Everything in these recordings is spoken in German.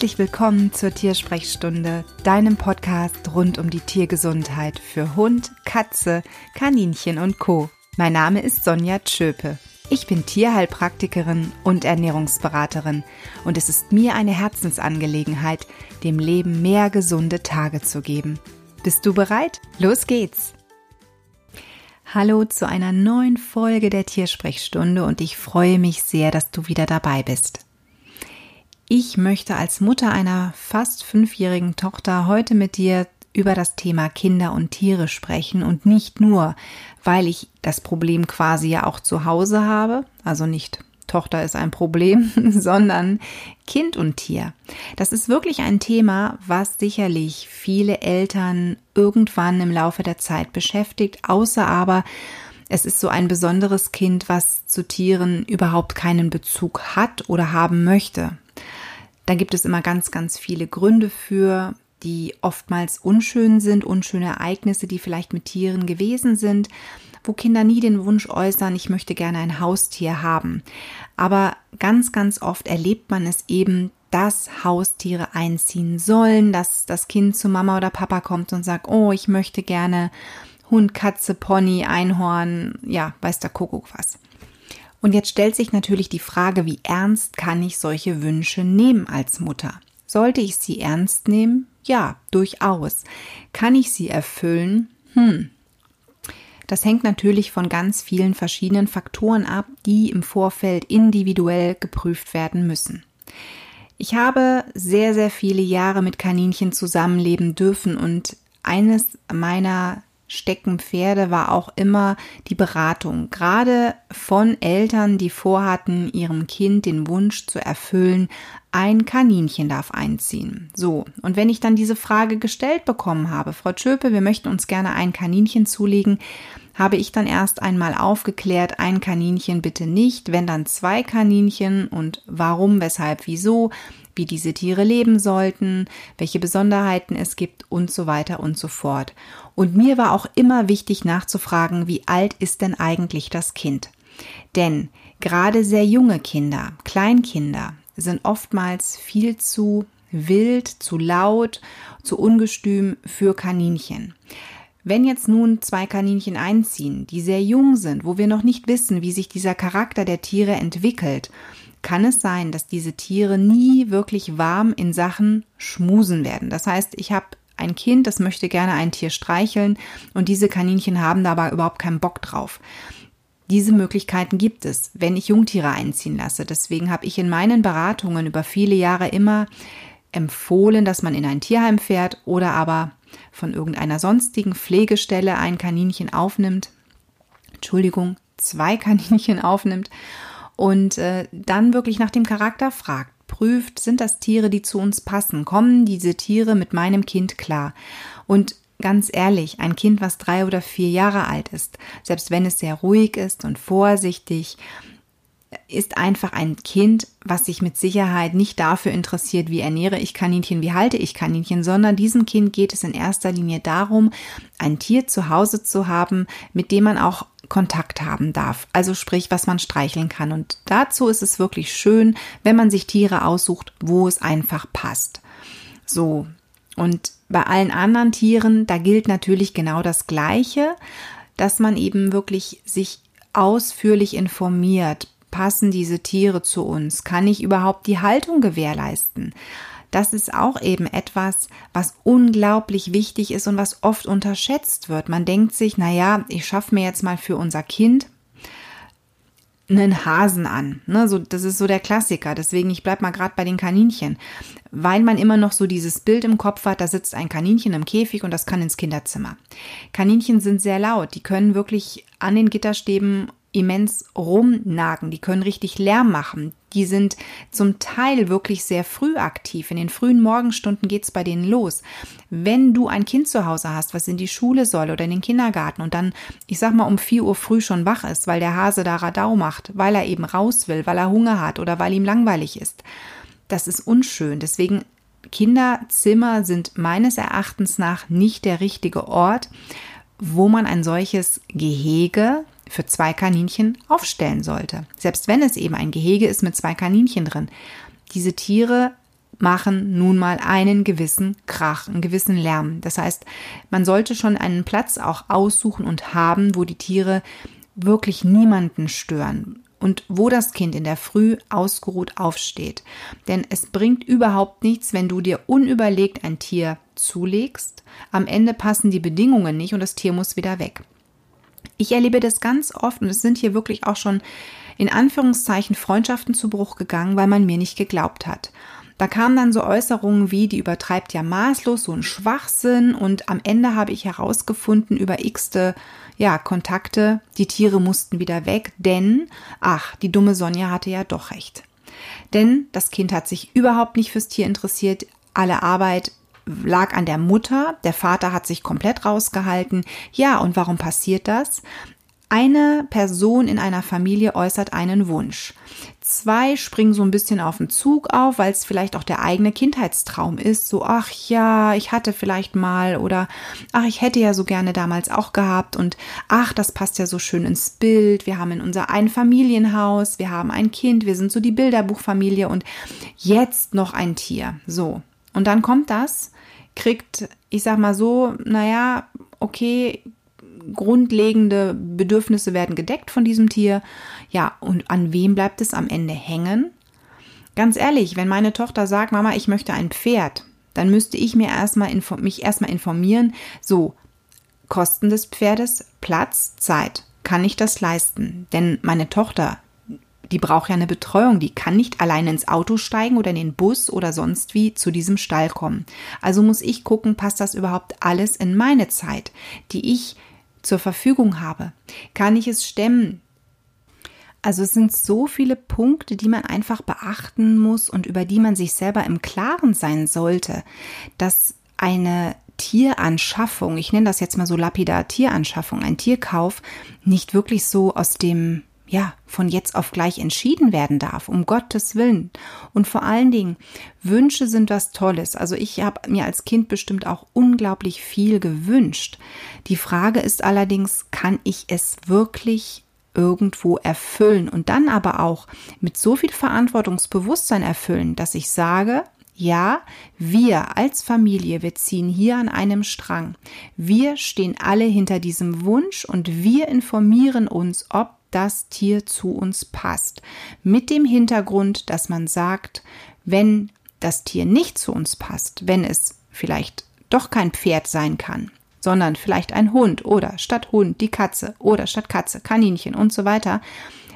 Herzlich willkommen zur Tiersprechstunde, deinem Podcast rund um die Tiergesundheit für Hund, Katze, Kaninchen und Co. Mein Name ist Sonja Tschöpe. Ich bin Tierheilpraktikerin und Ernährungsberaterin und es ist mir eine Herzensangelegenheit, dem Leben mehr gesunde Tage zu geben. Bist du bereit? Los geht's! Hallo zu einer neuen Folge der Tiersprechstunde und ich freue mich sehr, dass du wieder dabei bist. Ich möchte als Mutter einer fast fünfjährigen Tochter heute mit dir über das Thema Kinder und Tiere sprechen und nicht nur, weil ich das Problem quasi ja auch zu Hause habe, also nicht Tochter ist ein Problem, sondern Kind und Tier. Das ist wirklich ein Thema, was sicherlich viele Eltern irgendwann im Laufe der Zeit beschäftigt, außer aber es ist so ein besonderes Kind, was zu Tieren überhaupt keinen Bezug hat oder haben möchte. Da gibt es immer ganz, ganz viele Gründe für, die oftmals unschön sind, unschöne Ereignisse, die vielleicht mit Tieren gewesen sind, wo Kinder nie den Wunsch äußern, ich möchte gerne ein Haustier haben. Aber ganz, ganz oft erlebt man es eben, dass Haustiere einziehen sollen, dass das Kind zu Mama oder Papa kommt und sagt, oh, ich möchte gerne Hund, Katze, Pony, Einhorn, ja, weiß der Kuckuck was. Und jetzt stellt sich natürlich die Frage, wie ernst kann ich solche Wünsche nehmen als Mutter? Sollte ich sie ernst nehmen? Ja, durchaus. Kann ich sie erfüllen? Hm. Das hängt natürlich von ganz vielen verschiedenen Faktoren ab, die im Vorfeld individuell geprüft werden müssen. Ich habe sehr, sehr viele Jahre mit Kaninchen zusammenleben dürfen und eines meiner Steckenpferde war auch immer die Beratung, gerade von Eltern, die vorhatten, ihrem Kind den Wunsch zu erfüllen, ein Kaninchen darf einziehen. So, und wenn ich dann diese Frage gestellt bekommen habe, Frau Tschöpe, wir möchten uns gerne ein Kaninchen zulegen, habe ich dann erst einmal aufgeklärt, ein Kaninchen bitte nicht, wenn dann zwei Kaninchen und warum, weshalb, wieso, wie diese Tiere leben sollten, welche Besonderheiten es gibt und so weiter und so fort. Und mir war auch immer wichtig nachzufragen, wie alt ist denn eigentlich das Kind? Denn gerade sehr junge Kinder, Kleinkinder, sind oftmals viel zu wild, zu laut, zu ungestüm für Kaninchen. Wenn jetzt nun zwei Kaninchen einziehen, die sehr jung sind, wo wir noch nicht wissen, wie sich dieser Charakter der Tiere entwickelt, kann es sein, dass diese Tiere nie wirklich warm in Sachen Schmusen werden. Das heißt, ich habe ein Kind, das möchte gerne ein Tier streicheln und diese Kaninchen haben dabei überhaupt keinen Bock drauf. Diese Möglichkeiten gibt es, wenn ich Jungtiere einziehen lasse. Deswegen habe ich in meinen Beratungen über viele Jahre immer empfohlen, dass man in ein Tierheim fährt oder aber von irgendeiner sonstigen Pflegestelle ein Kaninchen aufnimmt. Entschuldigung, zwei Kaninchen aufnimmt und äh, dann wirklich nach dem Charakter fragt. Prüft, sind das Tiere, die zu uns passen? Kommen diese Tiere mit meinem Kind klar? Und ganz ehrlich, ein Kind, was drei oder vier Jahre alt ist, selbst wenn es sehr ruhig ist und vorsichtig, ist einfach ein Kind, was sich mit Sicherheit nicht dafür interessiert, wie ernähre ich Kaninchen, wie halte ich Kaninchen, sondern diesem Kind geht es in erster Linie darum, ein Tier zu Hause zu haben, mit dem man auch Kontakt haben darf. Also sprich, was man streicheln kann. Und dazu ist es wirklich schön, wenn man sich Tiere aussucht, wo es einfach passt. So. Und bei allen anderen Tieren, da gilt natürlich genau das Gleiche, dass man eben wirklich sich ausführlich informiert. Passen diese Tiere zu uns? Kann ich überhaupt die Haltung gewährleisten? Das ist auch eben etwas, was unglaublich wichtig ist und was oft unterschätzt wird. Man denkt sich, na ja, ich schaffe mir jetzt mal für unser Kind einen Hasen an. Ne, so, das ist so der Klassiker. Deswegen, ich bleib mal gerade bei den Kaninchen. Weil man immer noch so dieses Bild im Kopf hat, da sitzt ein Kaninchen im Käfig und das kann ins Kinderzimmer. Kaninchen sind sehr laut. Die können wirklich an den Gitterstäben immens rumnagen, die können richtig Lärm machen. Die sind zum Teil wirklich sehr früh aktiv. In den frühen Morgenstunden geht's bei denen los. Wenn du ein Kind zu Hause hast, was in die Schule soll oder in den Kindergarten und dann, ich sag mal, um vier Uhr früh schon wach ist, weil der Hase da Radau macht, weil er eben raus will, weil er Hunger hat oder weil ihm langweilig ist. Das ist unschön. Deswegen Kinderzimmer sind meines Erachtens nach nicht der richtige Ort, wo man ein solches Gehege für zwei Kaninchen aufstellen sollte. Selbst wenn es eben ein Gehege ist mit zwei Kaninchen drin. Diese Tiere machen nun mal einen gewissen Krach, einen gewissen Lärm. Das heißt, man sollte schon einen Platz auch aussuchen und haben, wo die Tiere wirklich niemanden stören und wo das Kind in der Früh ausgeruht aufsteht. Denn es bringt überhaupt nichts, wenn du dir unüberlegt ein Tier zulegst. Am Ende passen die Bedingungen nicht und das Tier muss wieder weg. Ich erlebe das ganz oft und es sind hier wirklich auch schon in Anführungszeichen Freundschaften zu Bruch gegangen, weil man mir nicht geglaubt hat. Da kamen dann so Äußerungen wie, die übertreibt ja maßlos, so ein Schwachsinn und am Ende habe ich herausgefunden über x-te ja, Kontakte, die Tiere mussten wieder weg, denn, ach, die dumme Sonja hatte ja doch recht. Denn das Kind hat sich überhaupt nicht fürs Tier interessiert, alle Arbeit lag an der Mutter, der Vater hat sich komplett rausgehalten. Ja, und warum passiert das? Eine Person in einer Familie äußert einen Wunsch. Zwei springen so ein bisschen auf den Zug auf, weil es vielleicht auch der eigene Kindheitstraum ist. So, ach ja, ich hatte vielleicht mal oder ach, ich hätte ja so gerne damals auch gehabt und ach, das passt ja so schön ins Bild. Wir haben in unser Einfamilienhaus, wir haben ein Kind, wir sind so die Bilderbuchfamilie und jetzt noch ein Tier. So. Und dann kommt das, kriegt, ich sag mal so, naja, okay, grundlegende Bedürfnisse werden gedeckt von diesem Tier. Ja, und an wem bleibt es am Ende hängen? Ganz ehrlich, wenn meine Tochter sagt, Mama, ich möchte ein Pferd, dann müsste ich mir erstmal mich erstmal informieren, so, Kosten des Pferdes, Platz, Zeit. Kann ich das leisten? Denn meine Tochter, die braucht ja eine Betreuung, die kann nicht allein ins Auto steigen oder in den Bus oder sonst wie zu diesem Stall kommen. Also muss ich gucken, passt das überhaupt alles in meine Zeit, die ich zur Verfügung habe? Kann ich es stemmen? Also es sind so viele Punkte, die man einfach beachten muss und über die man sich selber im Klaren sein sollte, dass eine Tieranschaffung, ich nenne das jetzt mal so lapidar Tieranschaffung, ein Tierkauf, nicht wirklich so aus dem ja, von jetzt auf gleich entschieden werden darf, um Gottes Willen. Und vor allen Dingen, Wünsche sind was Tolles. Also ich habe mir als Kind bestimmt auch unglaublich viel gewünscht. Die Frage ist allerdings, kann ich es wirklich irgendwo erfüllen und dann aber auch mit so viel Verantwortungsbewusstsein erfüllen, dass ich sage, ja, wir als Familie, wir ziehen hier an einem Strang. Wir stehen alle hinter diesem Wunsch und wir informieren uns, ob das Tier zu uns passt. Mit dem Hintergrund, dass man sagt, wenn das Tier nicht zu uns passt, wenn es vielleicht doch kein Pferd sein kann, sondern vielleicht ein Hund oder statt Hund die Katze oder statt Katze Kaninchen und so weiter,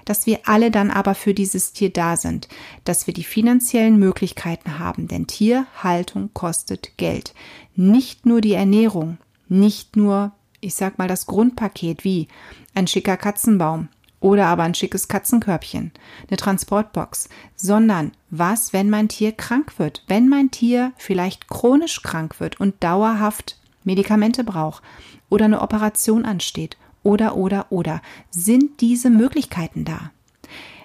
dass wir alle dann aber für dieses Tier da sind, dass wir die finanziellen Möglichkeiten haben, denn Tierhaltung kostet Geld. Nicht nur die Ernährung, nicht nur, ich sag mal, das Grundpaket wie ein schicker Katzenbaum, oder aber ein schickes Katzenkörbchen, eine Transportbox, sondern was, wenn mein Tier krank wird, wenn mein Tier vielleicht chronisch krank wird und dauerhaft Medikamente braucht oder eine Operation ansteht oder oder oder sind diese Möglichkeiten da.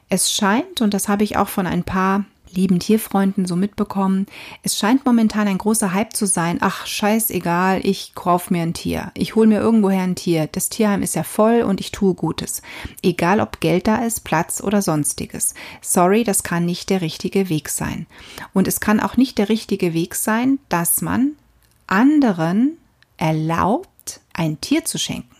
Es scheint, und das habe ich auch von ein paar lieben Tierfreunden so mitbekommen. Es scheint momentan ein großer Hype zu sein. Ach, scheißegal, ich kauf mir ein Tier. Ich hole mir irgendwoher ein Tier. Das Tierheim ist ja voll und ich tue Gutes. Egal ob Geld da ist, Platz oder sonstiges. Sorry, das kann nicht der richtige Weg sein. Und es kann auch nicht der richtige Weg sein, dass man anderen erlaubt, ein Tier zu schenken.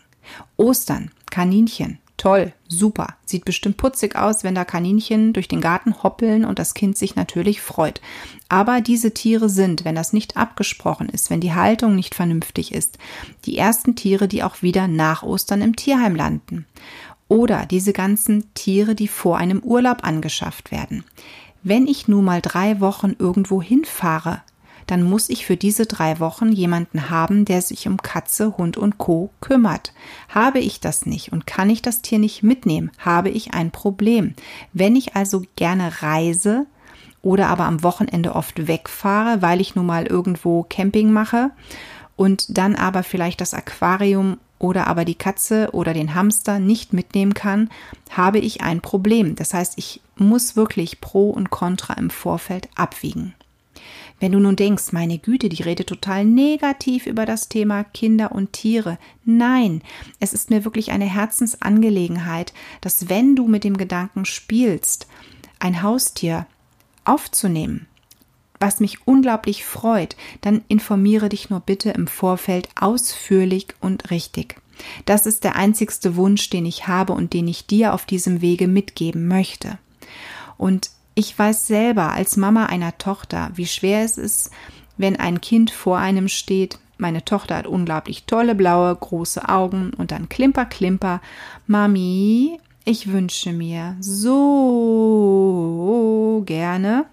Ostern, Kaninchen, Toll, super. Sieht bestimmt putzig aus, wenn da Kaninchen durch den Garten hoppeln und das Kind sich natürlich freut. Aber diese Tiere sind, wenn das nicht abgesprochen ist, wenn die Haltung nicht vernünftig ist, die ersten Tiere, die auch wieder nach Ostern im Tierheim landen. Oder diese ganzen Tiere, die vor einem Urlaub angeschafft werden. Wenn ich nun mal drei Wochen irgendwo hinfahre, dann muss ich für diese drei Wochen jemanden haben, der sich um Katze, Hund und Co. kümmert. Habe ich das nicht und kann ich das Tier nicht mitnehmen, habe ich ein Problem. Wenn ich also gerne reise, oder aber am Wochenende oft wegfahre, weil ich nun mal irgendwo Camping mache und dann aber vielleicht das Aquarium oder aber die Katze oder den Hamster nicht mitnehmen kann, habe ich ein Problem. Das heißt, ich muss wirklich Pro und Contra im Vorfeld abwiegen. Wenn du nun denkst, meine Güte, die redet total negativ über das Thema Kinder und Tiere. Nein, es ist mir wirklich eine Herzensangelegenheit, dass wenn du mit dem Gedanken spielst, ein Haustier aufzunehmen, was mich unglaublich freut, dann informiere dich nur bitte im Vorfeld ausführlich und richtig. Das ist der einzigste Wunsch, den ich habe und den ich dir auf diesem Wege mitgeben möchte. Und ich weiß selber als Mama einer Tochter, wie schwer es ist, wenn ein Kind vor einem steht. Meine Tochter hat unglaublich tolle blaue große Augen und dann klimper klimper. Mami, ich wünsche mir so gerne.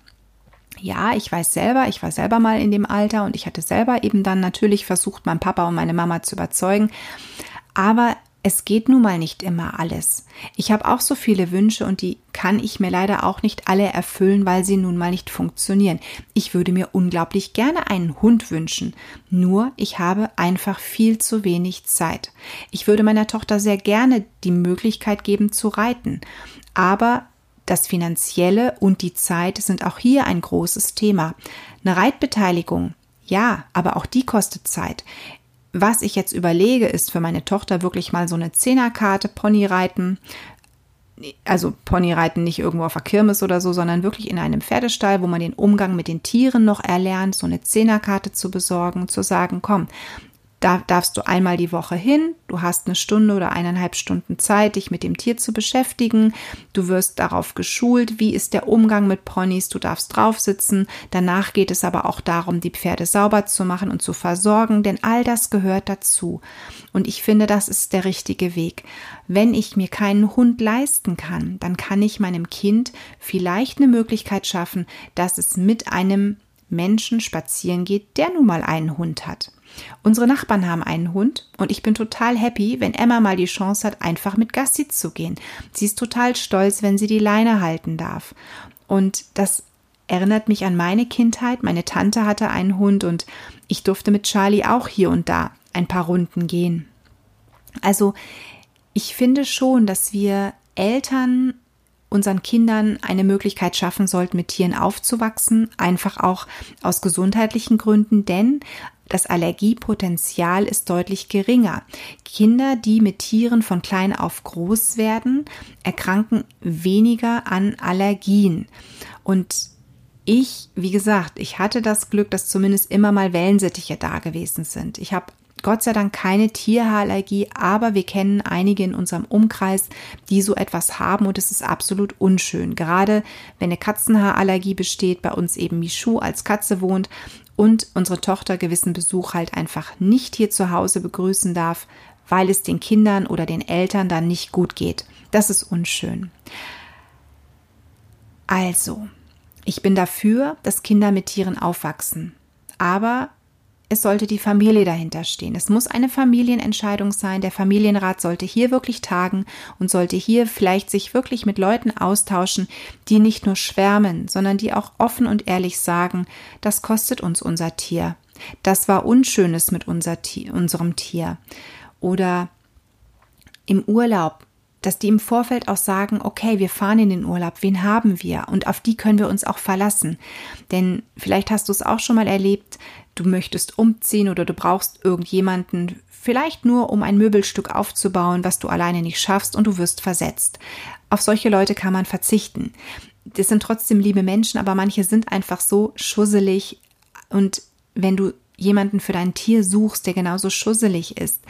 Ja, ich weiß selber, ich war selber mal in dem Alter und ich hatte selber eben dann natürlich versucht, meinen Papa und meine Mama zu überzeugen. Aber es geht nun mal nicht immer alles. Ich habe auch so viele Wünsche und die kann ich mir leider auch nicht alle erfüllen, weil sie nun mal nicht funktionieren. Ich würde mir unglaublich gerne einen Hund wünschen, nur ich habe einfach viel zu wenig Zeit. Ich würde meiner Tochter sehr gerne die Möglichkeit geben zu reiten, aber das Finanzielle und die Zeit sind auch hier ein großes Thema. Eine Reitbeteiligung, ja, aber auch die kostet Zeit. Was ich jetzt überlege, ist für meine Tochter wirklich mal so eine Zehnerkarte Ponyreiten. Also Ponyreiten nicht irgendwo auf der Kirmes oder so, sondern wirklich in einem Pferdestall, wo man den Umgang mit den Tieren noch erlernt, so eine Zehnerkarte zu besorgen, zu sagen, komm, da darfst du einmal die Woche hin, du hast eine Stunde oder eineinhalb Stunden Zeit, dich mit dem Tier zu beschäftigen, du wirst darauf geschult, wie ist der Umgang mit Ponys, du darfst drauf sitzen, danach geht es aber auch darum, die Pferde sauber zu machen und zu versorgen, denn all das gehört dazu. Und ich finde, das ist der richtige Weg. Wenn ich mir keinen Hund leisten kann, dann kann ich meinem Kind vielleicht eine Möglichkeit schaffen, dass es mit einem Menschen spazieren geht, der nun mal einen Hund hat. Unsere Nachbarn haben einen Hund und ich bin total happy, wenn Emma mal die Chance hat, einfach mit Gassi zu gehen. Sie ist total stolz, wenn sie die Leine halten darf. Und das erinnert mich an meine Kindheit. Meine Tante hatte einen Hund und ich durfte mit Charlie auch hier und da ein paar Runden gehen. Also ich finde schon, dass wir Eltern unseren Kindern eine Möglichkeit schaffen sollten, mit Tieren aufzuwachsen, einfach auch aus gesundheitlichen Gründen, denn das Allergiepotenzial ist deutlich geringer. Kinder, die mit Tieren von klein auf groß werden, erkranken weniger an Allergien. Und ich, wie gesagt, ich hatte das Glück, dass zumindest immer mal Wellensittiche da gewesen sind. Ich habe Gott sei Dank keine Tierhaarallergie, aber wir kennen einige in unserem Umkreis, die so etwas haben und es ist absolut unschön. Gerade wenn eine Katzenhaarallergie besteht, bei uns eben Michu als Katze wohnt und unsere Tochter gewissen Besuch halt einfach nicht hier zu Hause begrüßen darf, weil es den Kindern oder den Eltern dann nicht gut geht. Das ist unschön. Also, ich bin dafür, dass Kinder mit Tieren aufwachsen. Aber es sollte die Familie dahinter stehen. Es muss eine Familienentscheidung sein. Der Familienrat sollte hier wirklich tagen und sollte hier vielleicht sich wirklich mit Leuten austauschen, die nicht nur schwärmen, sondern die auch offen und ehrlich sagen, das kostet uns unser Tier. Das war Unschönes mit unser unserem Tier. Oder im Urlaub, dass die im Vorfeld auch sagen, okay, wir fahren in den Urlaub, wen haben wir? Und auf die können wir uns auch verlassen. Denn vielleicht hast du es auch schon mal erlebt, du möchtest umziehen oder du brauchst irgendjemanden, vielleicht nur um ein Möbelstück aufzubauen, was du alleine nicht schaffst und du wirst versetzt. Auf solche Leute kann man verzichten. Das sind trotzdem liebe Menschen, aber manche sind einfach so schusselig und wenn du jemanden für dein Tier suchst, der genauso schusselig ist,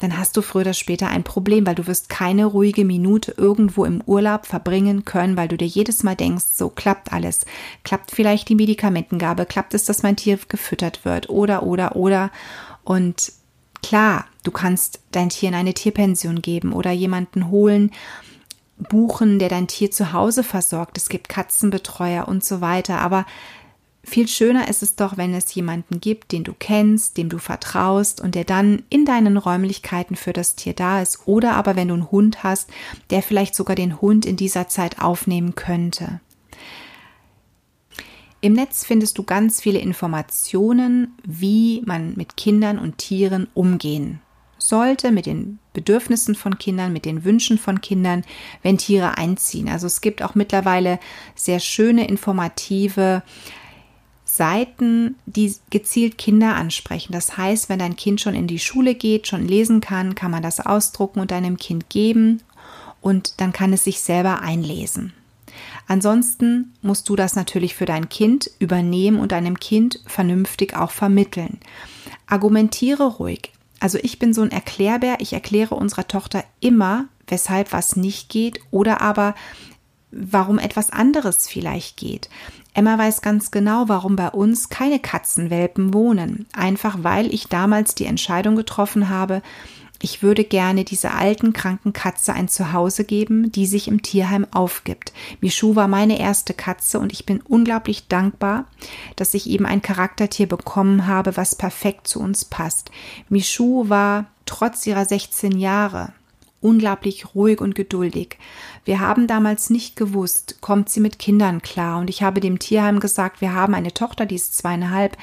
dann hast du früher oder später ein Problem, weil du wirst keine ruhige Minute irgendwo im Urlaub verbringen können, weil du dir jedes Mal denkst, so klappt alles. Klappt vielleicht die Medikamentengabe, klappt es, dass mein Tier gefüttert wird oder, oder, oder. Und klar, du kannst dein Tier in eine Tierpension geben oder jemanden holen, buchen, der dein Tier zu Hause versorgt. Es gibt Katzenbetreuer und so weiter. Aber viel schöner ist es doch, wenn es jemanden gibt, den du kennst, dem du vertraust und der dann in deinen Räumlichkeiten für das Tier da ist. Oder aber wenn du einen Hund hast, der vielleicht sogar den Hund in dieser Zeit aufnehmen könnte. Im Netz findest du ganz viele Informationen, wie man mit Kindern und Tieren umgehen sollte, mit den Bedürfnissen von Kindern, mit den Wünschen von Kindern, wenn Tiere einziehen. Also es gibt auch mittlerweile sehr schöne, informative Seiten, die gezielt Kinder ansprechen. Das heißt, wenn dein Kind schon in die Schule geht, schon lesen kann, kann man das ausdrucken und deinem Kind geben und dann kann es sich selber einlesen. Ansonsten musst du das natürlich für dein Kind übernehmen und deinem Kind vernünftig auch vermitteln. Argumentiere ruhig. Also ich bin so ein Erklärbär. Ich erkläre unserer Tochter immer, weshalb was nicht geht oder aber warum etwas anderes vielleicht geht. Emma weiß ganz genau, warum bei uns keine Katzenwelpen wohnen. Einfach weil ich damals die Entscheidung getroffen habe, ich würde gerne dieser alten, kranken Katze ein Zuhause geben, die sich im Tierheim aufgibt. Michu war meine erste Katze und ich bin unglaublich dankbar, dass ich eben ein Charaktertier bekommen habe, was perfekt zu uns passt. Michu war trotz ihrer 16 Jahre unglaublich ruhig und geduldig. Wir haben damals nicht gewusst, kommt sie mit Kindern klar. Und ich habe dem Tierheim gesagt, wir haben eine Tochter, die ist zweieinhalb.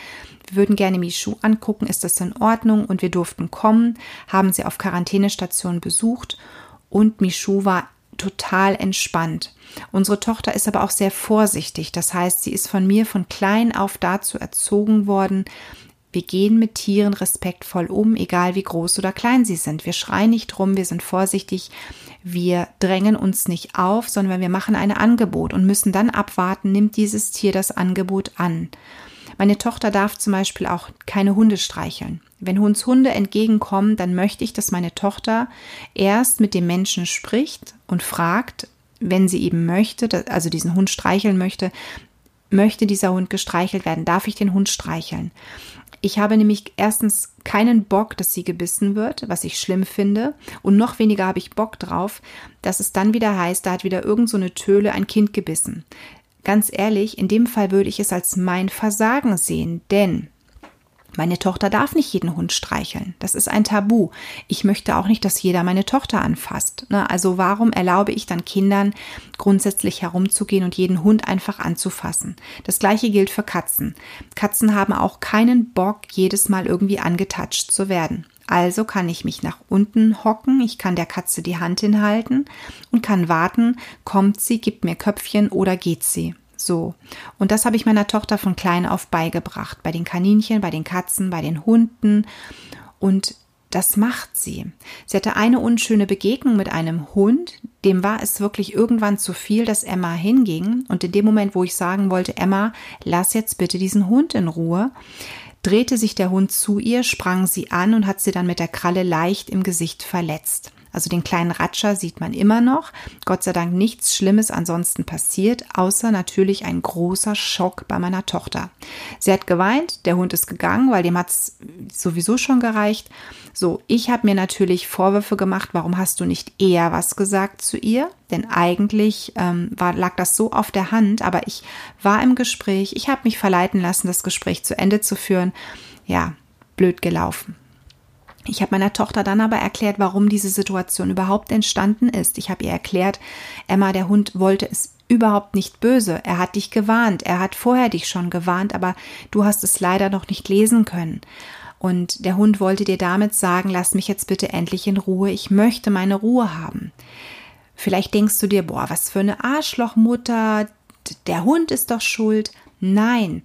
Wir würden gerne Michu angucken, ist das in Ordnung? Und wir durften kommen, haben sie auf Quarantänestation besucht und Michu war total entspannt. Unsere Tochter ist aber auch sehr vorsichtig. Das heißt, sie ist von mir von klein auf dazu erzogen worden, wir gehen mit Tieren respektvoll um, egal wie groß oder klein sie sind. Wir schreien nicht rum, wir sind vorsichtig, wir drängen uns nicht auf, sondern wir machen ein Angebot und müssen dann abwarten, nimmt dieses Tier das Angebot an. Meine Tochter darf zum Beispiel auch keine Hunde streicheln. Wenn uns Hunde entgegenkommen, dann möchte ich, dass meine Tochter erst mit dem Menschen spricht und fragt, wenn sie eben möchte, also diesen Hund streicheln möchte, möchte dieser Hund gestreichelt werden? Darf ich den Hund streicheln? Ich habe nämlich erstens keinen Bock, dass sie gebissen wird, was ich schlimm finde. Und noch weniger habe ich Bock drauf, dass es dann wieder heißt, da hat wieder irgend so eine Töle ein Kind gebissen. Ganz ehrlich, in dem Fall würde ich es als mein Versagen sehen, denn meine Tochter darf nicht jeden Hund streicheln. Das ist ein Tabu. Ich möchte auch nicht, dass jeder meine Tochter anfasst. Ne? Also warum erlaube ich dann Kindern grundsätzlich herumzugehen und jeden Hund einfach anzufassen? Das gleiche gilt für Katzen. Katzen haben auch keinen Bock, jedes Mal irgendwie angetatscht zu werden. Also kann ich mich nach unten hocken, ich kann der Katze die Hand hinhalten und kann warten, kommt sie, gibt mir Köpfchen oder geht sie. So. Und das habe ich meiner Tochter von klein auf beigebracht. Bei den Kaninchen, bei den Katzen, bei den Hunden. Und das macht sie. Sie hatte eine unschöne Begegnung mit einem Hund. Dem war es wirklich irgendwann zu viel, dass Emma hinging. Und in dem Moment, wo ich sagen wollte, Emma, lass jetzt bitte diesen Hund in Ruhe, drehte sich der Hund zu ihr, sprang sie an und hat sie dann mit der Kralle leicht im Gesicht verletzt. Also den kleinen Ratscher sieht man immer noch. Gott sei Dank nichts Schlimmes ansonsten passiert, außer natürlich ein großer Schock bei meiner Tochter. Sie hat geweint, der Hund ist gegangen, weil dem hat es sowieso schon gereicht. So, ich habe mir natürlich Vorwürfe gemacht, warum hast du nicht eher was gesagt zu ihr? Denn eigentlich ähm, war, lag das so auf der Hand, aber ich war im Gespräch, ich habe mich verleiten lassen, das Gespräch zu Ende zu führen. Ja, blöd gelaufen. Ich habe meiner Tochter dann aber erklärt, warum diese Situation überhaupt entstanden ist. Ich habe ihr erklärt, Emma, der Hund wollte es überhaupt nicht böse. Er hat dich gewarnt. Er hat vorher dich schon gewarnt, aber du hast es leider noch nicht lesen können. Und der Hund wollte dir damit sagen, lass mich jetzt bitte endlich in Ruhe. Ich möchte meine Ruhe haben. Vielleicht denkst du dir, boah, was für eine Arschlochmutter. Der Hund ist doch schuld. Nein,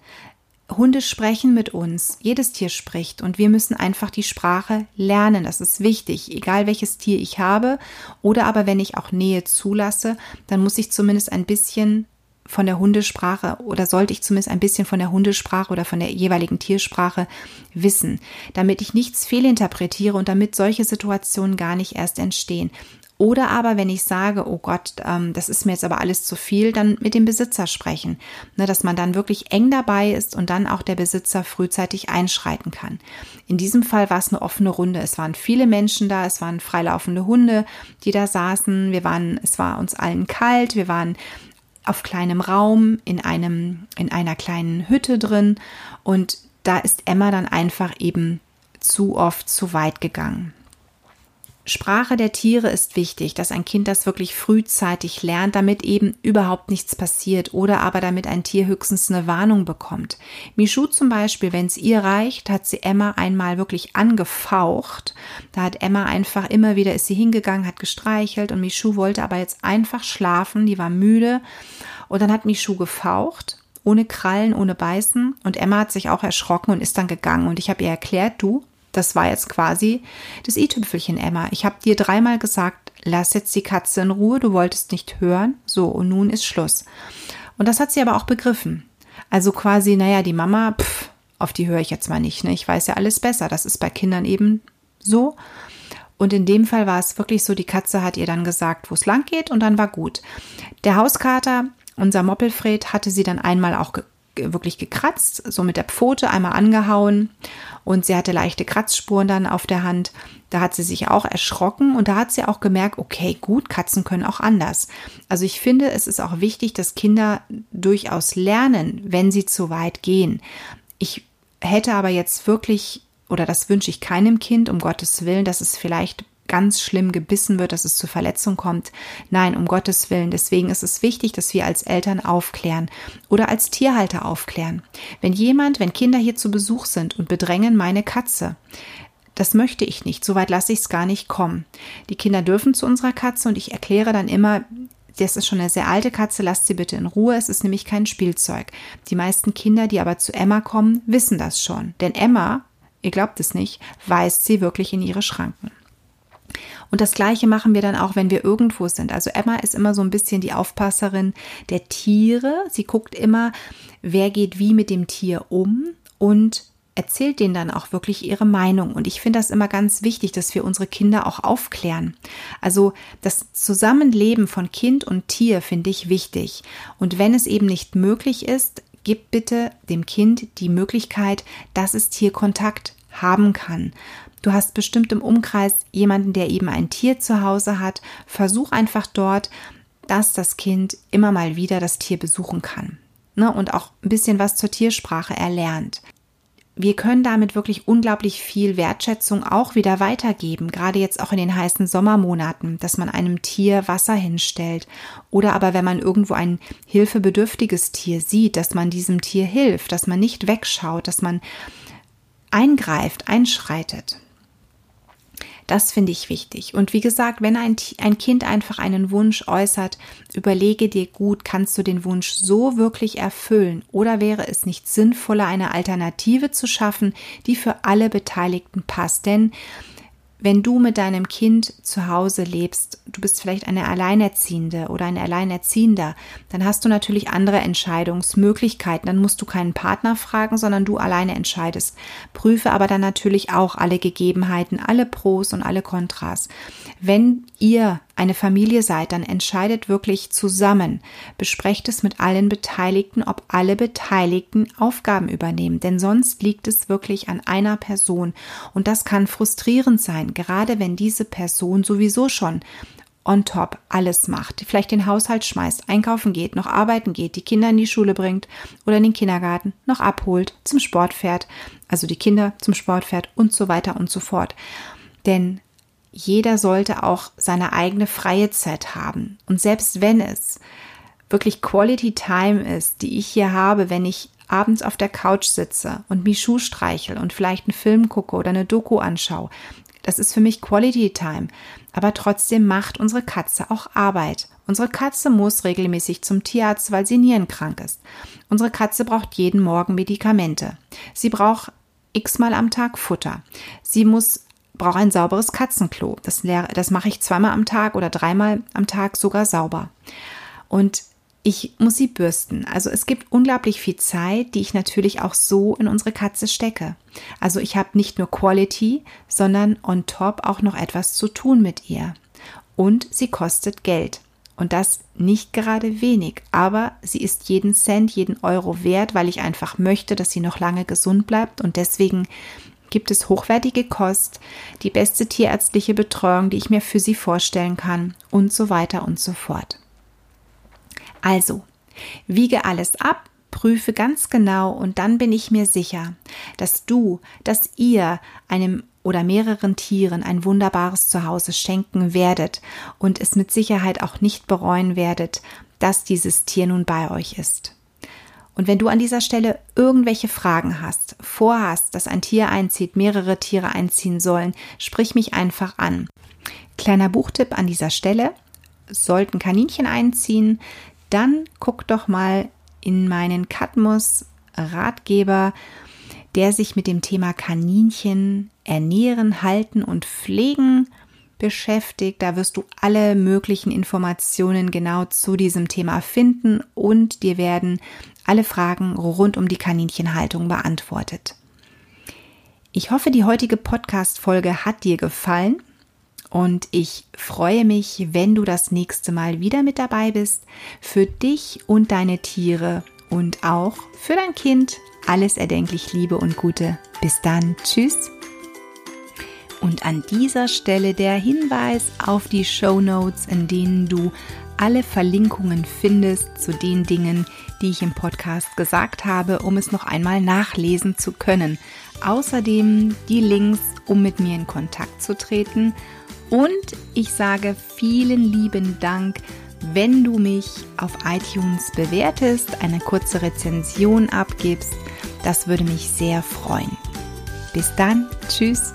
Hunde sprechen mit uns, jedes Tier spricht und wir müssen einfach die Sprache lernen. Das ist wichtig, egal welches Tier ich habe oder aber wenn ich auch Nähe zulasse, dann muss ich zumindest ein bisschen von der Hundesprache oder sollte ich zumindest ein bisschen von der Hundesprache oder von der jeweiligen Tiersprache wissen, damit ich nichts fehlinterpretiere und damit solche Situationen gar nicht erst entstehen. Oder aber, wenn ich sage, oh Gott, ähm, das ist mir jetzt aber alles zu viel, dann mit dem Besitzer sprechen. Ne, dass man dann wirklich eng dabei ist und dann auch der Besitzer frühzeitig einschreiten kann. In diesem Fall war es eine offene Runde. Es waren viele Menschen da, es waren freilaufende Hunde, die da saßen. Wir waren, es war uns allen kalt, wir waren auf kleinem Raum in einem, in einer kleinen Hütte drin und da ist Emma dann einfach eben zu oft zu weit gegangen. Sprache der Tiere ist wichtig, dass ein Kind das wirklich frühzeitig lernt, damit eben überhaupt nichts passiert oder aber damit ein Tier höchstens eine Warnung bekommt. Michu zum Beispiel, wenn es ihr reicht, hat sie Emma einmal wirklich angefaucht. Da hat Emma einfach immer wieder ist sie hingegangen, hat gestreichelt und Michu wollte aber jetzt einfach schlafen, die war müde und dann hat Michu gefaucht ohne Krallen, ohne Beißen. Und Emma hat sich auch erschrocken und ist dann gegangen. Und ich habe ihr erklärt, du, das war jetzt quasi das i-Tüpfelchen, Emma. Ich habe dir dreimal gesagt, lass jetzt die Katze in Ruhe, du wolltest nicht hören, so, und nun ist Schluss. Und das hat sie aber auch begriffen. Also quasi, naja, die Mama, pff, auf die höre ich jetzt mal nicht, ne? Ich weiß ja alles besser. Das ist bei Kindern eben so. Und in dem Fall war es wirklich so, die Katze hat ihr dann gesagt, wo es lang geht und dann war gut. Der Hauskater, unser Moppelfred, hatte sie dann einmal auch ge wirklich gekratzt, so mit der Pfote einmal angehauen und sie hatte leichte Kratzspuren dann auf der Hand. Da hat sie sich auch erschrocken und da hat sie auch gemerkt, okay, gut, Katzen können auch anders. Also ich finde, es ist auch wichtig, dass Kinder durchaus lernen, wenn sie zu weit gehen. Ich hätte aber jetzt wirklich, oder das wünsche ich keinem Kind, um Gottes Willen, dass es vielleicht ganz schlimm gebissen wird, dass es zu Verletzung kommt. Nein, um Gottes Willen. Deswegen ist es wichtig, dass wir als Eltern aufklären oder als Tierhalter aufklären. Wenn jemand, wenn Kinder hier zu Besuch sind und bedrängen meine Katze, das möchte ich nicht, soweit lasse ich es gar nicht kommen. Die Kinder dürfen zu unserer Katze und ich erkläre dann immer, das ist schon eine sehr alte Katze, lasst sie bitte in Ruhe, es ist nämlich kein Spielzeug. Die meisten Kinder, die aber zu Emma kommen, wissen das schon. Denn Emma, ihr glaubt es nicht, weist sie wirklich in ihre Schranken. Und das Gleiche machen wir dann auch, wenn wir irgendwo sind. Also Emma ist immer so ein bisschen die Aufpasserin der Tiere. Sie guckt immer, wer geht wie mit dem Tier um und erzählt denen dann auch wirklich ihre Meinung. Und ich finde das immer ganz wichtig, dass wir unsere Kinder auch aufklären. Also das Zusammenleben von Kind und Tier finde ich wichtig. Und wenn es eben nicht möglich ist, gib bitte dem Kind die Möglichkeit, dass es Tierkontakt haben kann. Du hast bestimmt im Umkreis jemanden, der eben ein Tier zu Hause hat. Versuch einfach dort, dass das Kind immer mal wieder das Tier besuchen kann. Ne? Und auch ein bisschen was zur Tiersprache erlernt. Wir können damit wirklich unglaublich viel Wertschätzung auch wieder weitergeben, gerade jetzt auch in den heißen Sommermonaten, dass man einem Tier Wasser hinstellt oder aber wenn man irgendwo ein hilfebedürftiges Tier sieht, dass man diesem Tier hilft, dass man nicht wegschaut, dass man eingreift, einschreitet. Das finde ich wichtig. Und wie gesagt, wenn ein, ein Kind einfach einen Wunsch äußert, überlege dir gut, kannst du den Wunsch so wirklich erfüllen oder wäre es nicht sinnvoller, eine Alternative zu schaffen, die für alle Beteiligten passt? Denn wenn du mit deinem Kind zu Hause lebst, du bist vielleicht eine Alleinerziehende oder ein Alleinerziehender, dann hast du natürlich andere Entscheidungsmöglichkeiten. Dann musst du keinen Partner fragen, sondern du alleine entscheidest. Prüfe aber dann natürlich auch alle Gegebenheiten, alle Pros und alle Kontras. Wenn ihr eine Familie seid, dann entscheidet wirklich zusammen. Besprecht es mit allen Beteiligten, ob alle Beteiligten Aufgaben übernehmen. Denn sonst liegt es wirklich an einer Person. Und das kann frustrierend sein, gerade wenn diese Person sowieso schon on top alles macht, vielleicht den Haushalt schmeißt, einkaufen geht, noch arbeiten geht, die Kinder in die Schule bringt oder in den Kindergarten, noch abholt, zum Sport fährt, also die Kinder zum Sport fährt und so weiter und so fort. Denn jeder sollte auch seine eigene freie Zeit haben. Und selbst wenn es wirklich Quality Time ist, die ich hier habe, wenn ich abends auf der Couch sitze und Michu streichel und vielleicht einen Film gucke oder eine Doku anschaue, das ist für mich Quality Time. Aber trotzdem macht unsere Katze auch Arbeit. Unsere Katze muss regelmäßig zum Tierarzt, weil sie nierenkrank ist. Unsere Katze braucht jeden Morgen Medikamente. Sie braucht x-mal am Tag Futter. Sie muss brauche ein sauberes Katzenklo. Das, das mache ich zweimal am Tag oder dreimal am Tag sogar sauber. Und ich muss sie bürsten. Also es gibt unglaublich viel Zeit, die ich natürlich auch so in unsere Katze stecke. Also ich habe nicht nur Quality, sondern on top auch noch etwas zu tun mit ihr. Und sie kostet Geld. Und das nicht gerade wenig, aber sie ist jeden Cent, jeden Euro wert, weil ich einfach möchte, dass sie noch lange gesund bleibt. Und deswegen gibt es hochwertige Kost, die beste tierärztliche Betreuung, die ich mir für sie vorstellen kann und so weiter und so fort. Also, wiege alles ab, prüfe ganz genau und dann bin ich mir sicher, dass du, dass ihr einem oder mehreren Tieren ein wunderbares Zuhause schenken werdet und es mit Sicherheit auch nicht bereuen werdet, dass dieses Tier nun bei euch ist. Und wenn du an dieser Stelle irgendwelche Fragen hast, vorhast, dass ein Tier einzieht, mehrere Tiere einziehen sollen, sprich mich einfach an. Kleiner Buchtipp an dieser Stelle. Sollten Kaninchen einziehen, dann guck doch mal in meinen Katmus Ratgeber, der sich mit dem Thema Kaninchen ernähren, halten und pflegen beschäftigt. Da wirst du alle möglichen Informationen genau zu diesem Thema finden und dir werden alle Fragen rund um die Kaninchenhaltung beantwortet. Ich hoffe, die heutige Podcast-Folge hat dir gefallen und ich freue mich, wenn du das nächste Mal wieder mit dabei bist. Für dich und deine Tiere und auch für dein Kind alles erdenklich Liebe und Gute. Bis dann. Tschüss. Und an dieser Stelle der Hinweis auf die Show Notes, in denen du alle Verlinkungen findest zu den Dingen, die ich im Podcast gesagt habe, um es noch einmal nachlesen zu können. Außerdem die Links, um mit mir in Kontakt zu treten. Und ich sage vielen lieben Dank, wenn du mich auf iTunes bewertest, eine kurze Rezension abgibst. Das würde mich sehr freuen. Bis dann, tschüss.